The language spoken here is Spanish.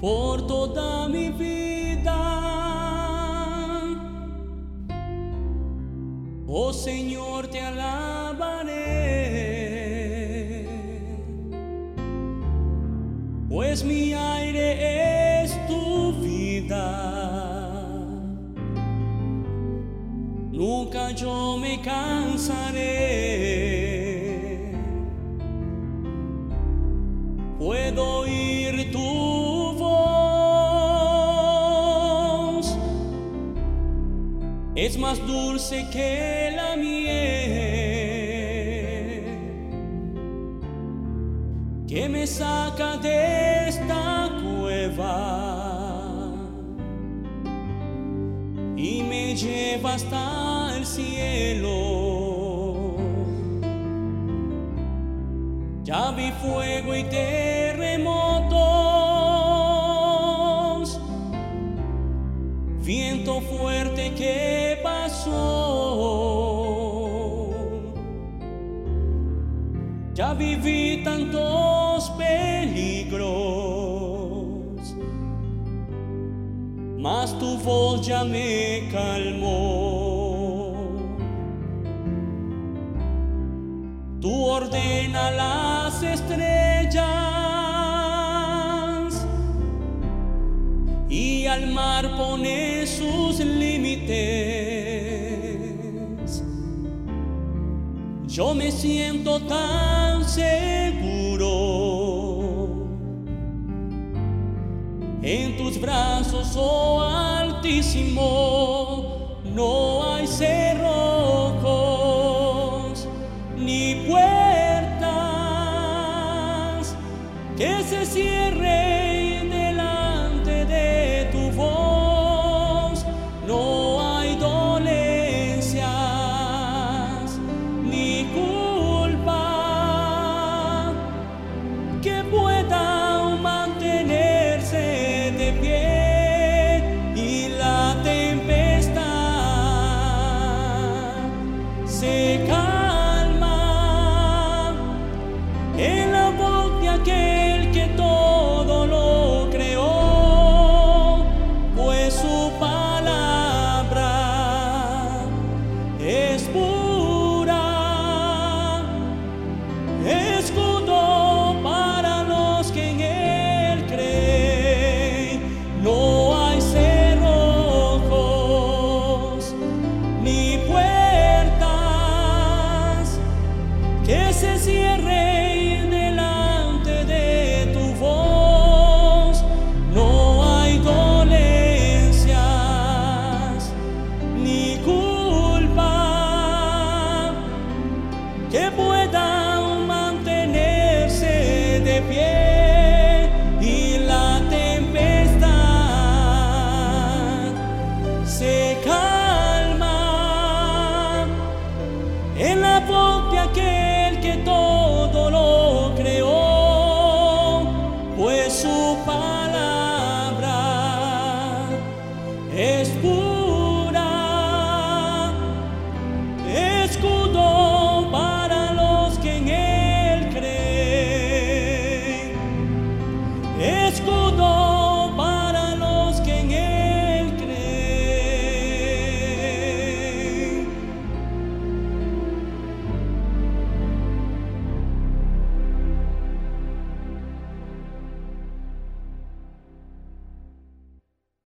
por toda mi vida. Oh Señor, te alabaré, pues mi aire es tu vida. Nunca yo me cansaré. Puedo oír tu Es más dulce que la miel que me saca de esta cueva y me lleva hasta el cielo. Ya vi fuego y terremotos, Ya viví tantos peligros, mas tu voz ya me calmó. Tú ordena las estrellas y al mar pone sus límites. Yo me siento tan seguro en tus brazos, oh Altísimo. No hay cerrojos ni puertas